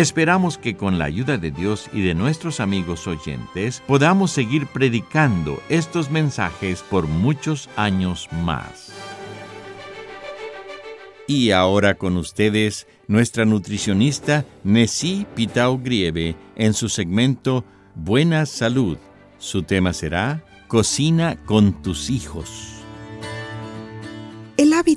Esperamos que con la ayuda de Dios y de nuestros amigos oyentes podamos seguir predicando estos mensajes por muchos años más. Y ahora con ustedes, nuestra nutricionista Nessie Pitao Grieve en su segmento Buena Salud. Su tema será Cocina con tus hijos.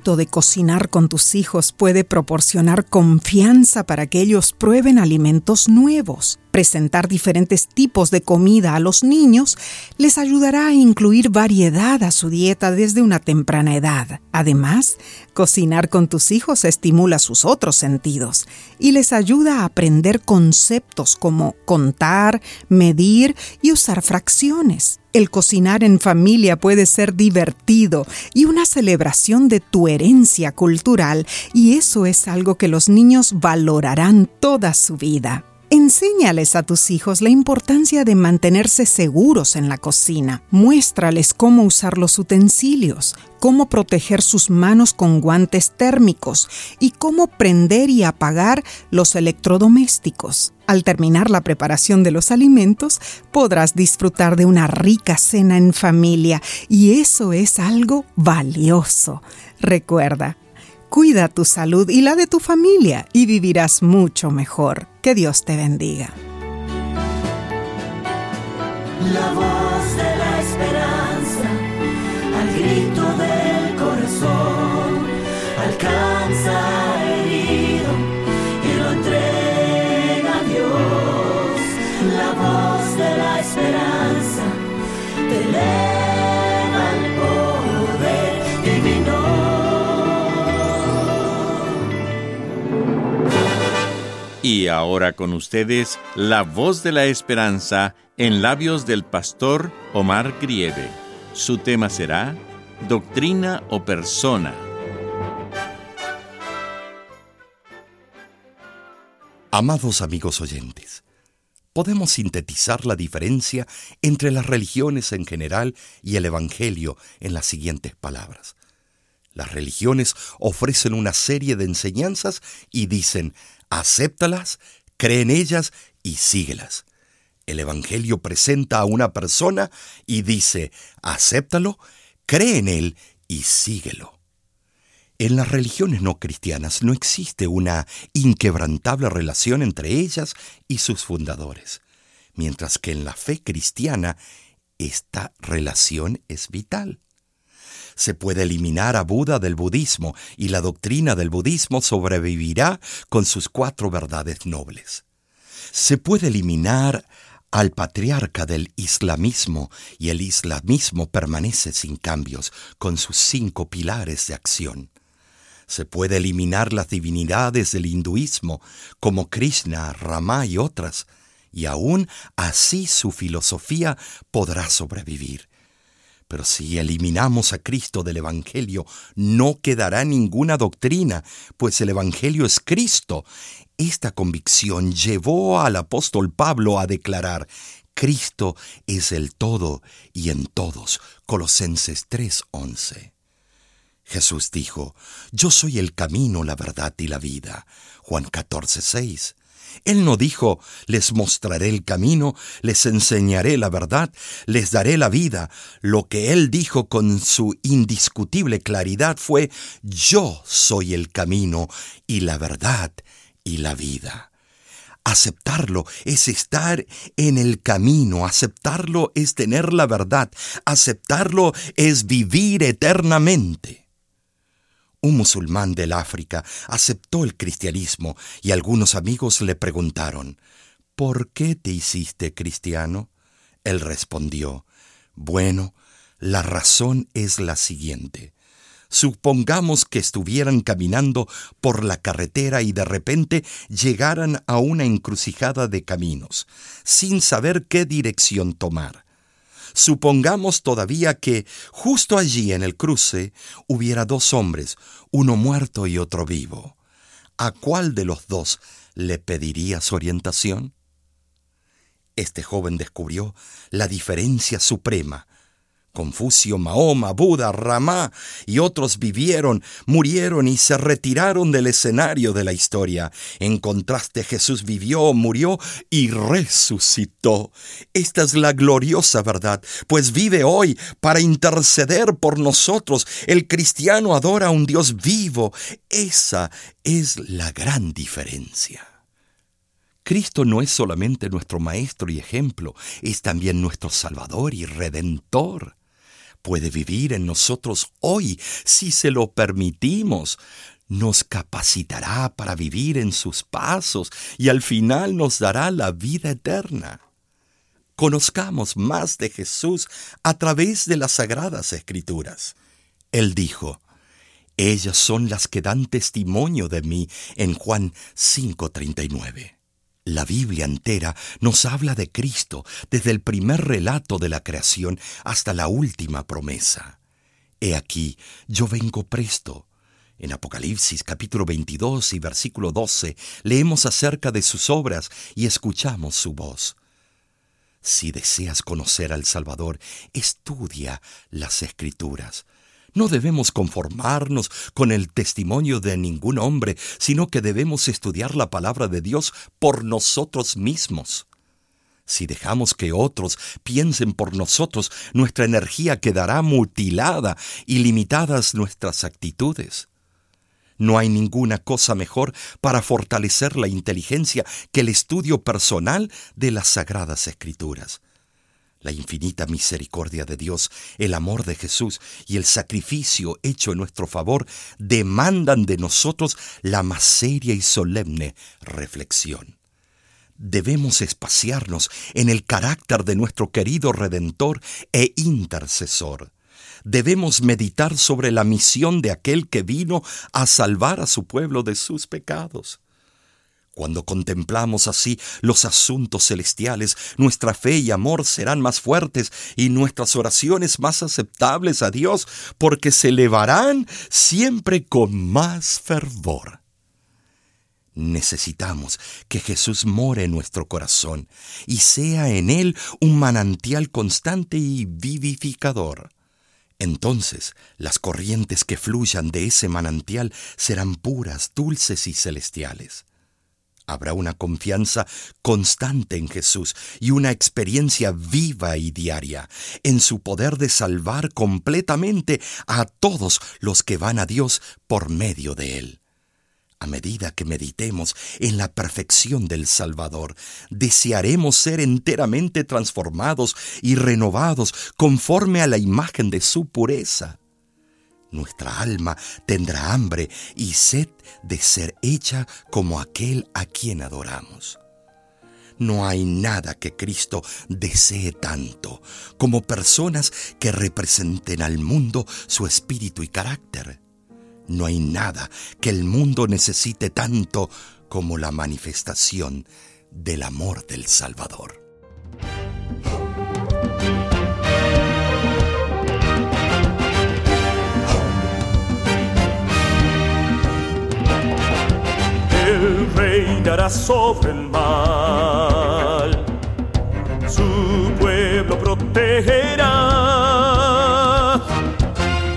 De cocinar con tus hijos puede proporcionar confianza para que ellos prueben alimentos nuevos. Presentar diferentes tipos de comida a los niños les ayudará a incluir variedad a su dieta desde una temprana edad. Además, cocinar con tus hijos estimula sus otros sentidos y les ayuda a aprender conceptos como contar, medir y usar fracciones. El cocinar en familia puede ser divertido y una celebración de tu herencia cultural y eso es algo que los niños valorarán toda su vida. Enséñales a tus hijos la importancia de mantenerse seguros en la cocina. Muéstrales cómo usar los utensilios, cómo proteger sus manos con guantes térmicos y cómo prender y apagar los electrodomésticos. Al terminar la preparación de los alimentos, podrás disfrutar de una rica cena en familia y eso es algo valioso. Recuerda, Cuida tu salud y la de tu familia y vivirás mucho mejor. Que Dios te bendiga. La voz de la esperanza, al grito del corazón, alcanza Y ahora con ustedes, la voz de la esperanza en labios del pastor Omar Grieve. Su tema será Doctrina o Persona. Amados amigos oyentes, podemos sintetizar la diferencia entre las religiones en general y el Evangelio en las siguientes palabras. Las religiones ofrecen una serie de enseñanzas y dicen, acéptalas, cree en ellas y síguelas. El Evangelio presenta a una persona y dice, acéptalo, cree en él y síguelo. En las religiones no cristianas no existe una inquebrantable relación entre ellas y sus fundadores, mientras que en la fe cristiana esta relación es vital. Se puede eliminar a Buda del budismo y la doctrina del budismo sobrevivirá con sus cuatro verdades nobles. Se puede eliminar al patriarca del islamismo y el islamismo permanece sin cambios con sus cinco pilares de acción. Se puede eliminar las divinidades del hinduismo como Krishna, Rama y otras, y aún así su filosofía podrá sobrevivir. Pero si eliminamos a Cristo del Evangelio, no quedará ninguna doctrina, pues el Evangelio es Cristo. Esta convicción llevó al apóstol Pablo a declarar, Cristo es el todo y en todos. Colosenses 3:11. Jesús dijo, Yo soy el camino, la verdad y la vida. Juan 14:6. Él no dijo, les mostraré el camino, les enseñaré la verdad, les daré la vida. Lo que Él dijo con su indiscutible claridad fue, yo soy el camino y la verdad y la vida. Aceptarlo es estar en el camino, aceptarlo es tener la verdad, aceptarlo es vivir eternamente. Un musulmán del África aceptó el cristianismo y algunos amigos le preguntaron, ¿por qué te hiciste cristiano? Él respondió, bueno, la razón es la siguiente. Supongamos que estuvieran caminando por la carretera y de repente llegaran a una encrucijada de caminos, sin saber qué dirección tomar. Supongamos todavía que justo allí en el cruce hubiera dos hombres, uno muerto y otro vivo. ¿A cuál de los dos le pedirías orientación? Este joven descubrió la diferencia suprema Confucio, Mahoma, Buda, Ramá y otros vivieron, murieron y se retiraron del escenario de la historia. En contraste, Jesús vivió, murió y resucitó. Esta es la gloriosa verdad, pues vive hoy para interceder por nosotros. El cristiano adora a un Dios vivo. Esa es la gran diferencia. Cristo no es solamente nuestro Maestro y ejemplo, es también nuestro Salvador y Redentor puede vivir en nosotros hoy si se lo permitimos. Nos capacitará para vivir en sus pasos y al final nos dará la vida eterna. Conozcamos más de Jesús a través de las sagradas escrituras. Él dijo, Ellas son las que dan testimonio de mí en Juan 5:39. La Biblia entera nos habla de Cristo desde el primer relato de la creación hasta la última promesa. He aquí, yo vengo presto. En Apocalipsis capítulo 22 y versículo 12 leemos acerca de sus obras y escuchamos su voz. Si deseas conocer al Salvador, estudia las escrituras no debemos conformarnos con el testimonio de ningún hombre, sino que debemos estudiar la palabra de Dios por nosotros mismos. Si dejamos que otros piensen por nosotros, nuestra energía quedará mutilada y limitadas nuestras actitudes. No hay ninguna cosa mejor para fortalecer la inteligencia que el estudio personal de las sagradas escrituras. La infinita misericordia de Dios, el amor de Jesús y el sacrificio hecho en nuestro favor demandan de nosotros la más seria y solemne reflexión. Debemos espaciarnos en el carácter de nuestro querido Redentor e intercesor. Debemos meditar sobre la misión de aquel que vino a salvar a su pueblo de sus pecados. Cuando contemplamos así los asuntos celestiales, nuestra fe y amor serán más fuertes y nuestras oraciones más aceptables a Dios, porque se elevarán siempre con más fervor. Necesitamos que Jesús more en nuestro corazón y sea en él un manantial constante y vivificador. Entonces las corrientes que fluyan de ese manantial serán puras, dulces y celestiales. Habrá una confianza constante en Jesús y una experiencia viva y diaria en su poder de salvar completamente a todos los que van a Dios por medio de Él. A medida que meditemos en la perfección del Salvador, desearemos ser enteramente transformados y renovados conforme a la imagen de su pureza. Nuestra alma tendrá hambre y sed de ser hecha como aquel a quien adoramos. No hay nada que Cristo desee tanto como personas que representen al mundo su espíritu y carácter. No hay nada que el mundo necesite tanto como la manifestación del amor del Salvador. Reinará sobre el mal. Su pueblo protegerá.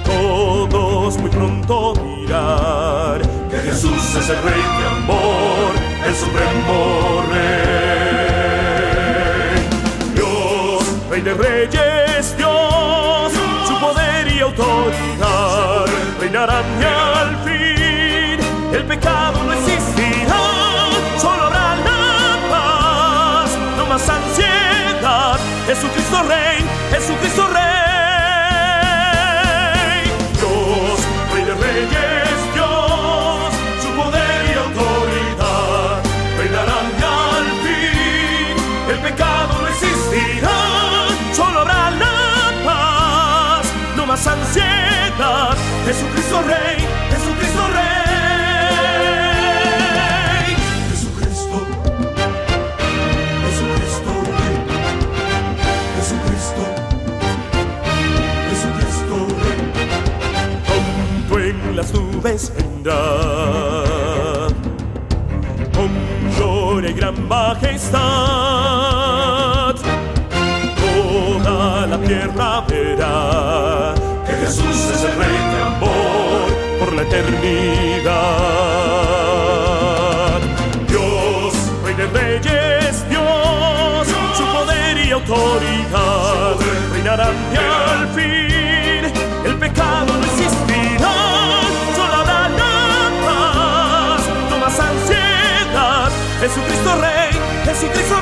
Todos muy pronto dirán que Jesús es el rey de amor, Rey, Jesucristo Rey. Jesucristo, Jesucristo Rey, Jesucristo, Jesucristo Rey. Pronto en las nubes vendrá, con gloria y gran majestad. Toda la tierra verá que Jesús es el Rey de amor la eternidad. Dios, Rey de Reyes, Dios, su poder y autoridad reinarán y al fin el pecado no existirá. Solo habrá la paz, no más ansiedad. Jesucristo Rey, Jesucristo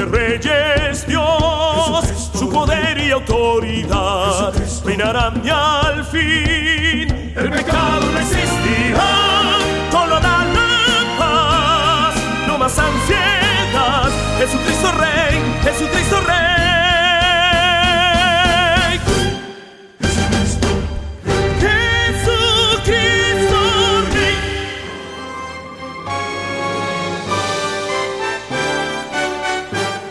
de Reyes, Dios, su poder y autoridad reinarán y al fin el pecado no existirá.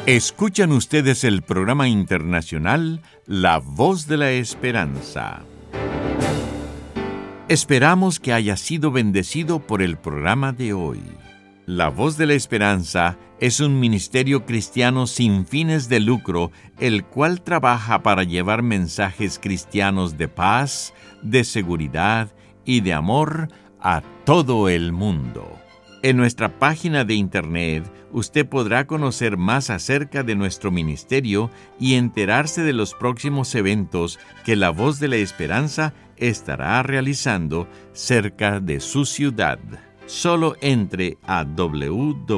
Escuchan ustedes el programa internacional La Voz de la Esperanza. Esperamos que haya sido bendecido por el programa de hoy. La Voz de la Esperanza es un ministerio cristiano sin fines de lucro, el cual trabaja para llevar mensajes cristianos de paz, de seguridad y de amor a todo el mundo. En nuestra página de internet usted podrá conocer más acerca de nuestro ministerio y enterarse de los próximos eventos que la Voz de la Esperanza estará realizando cerca de su ciudad. Solo entre a www.lavoz.org.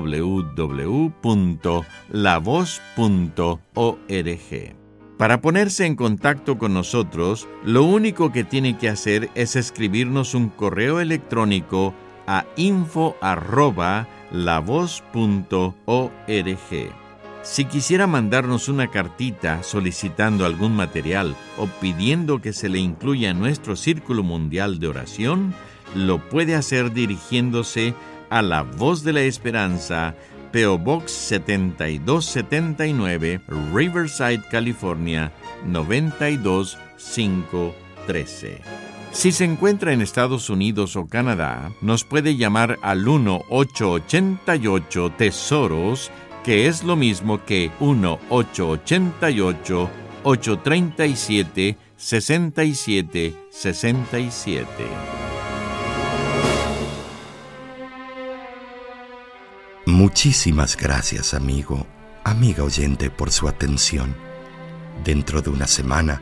Para ponerse en contacto con nosotros, lo único que tiene que hacer es escribirnos un correo electrónico a info@lavoz.org. Si quisiera mandarnos una cartita solicitando algún material o pidiendo que se le incluya en nuestro círculo mundial de oración, lo puede hacer dirigiéndose a La Voz de la Esperanza, PO Box 7279, Riverside, California 92513. Si se encuentra en Estados Unidos o Canadá, nos puede llamar al 1-888 Tesoros, que es lo mismo que 1-888 837 6767. Muchísimas gracias, amigo, amiga oyente, por su atención. Dentro de una semana,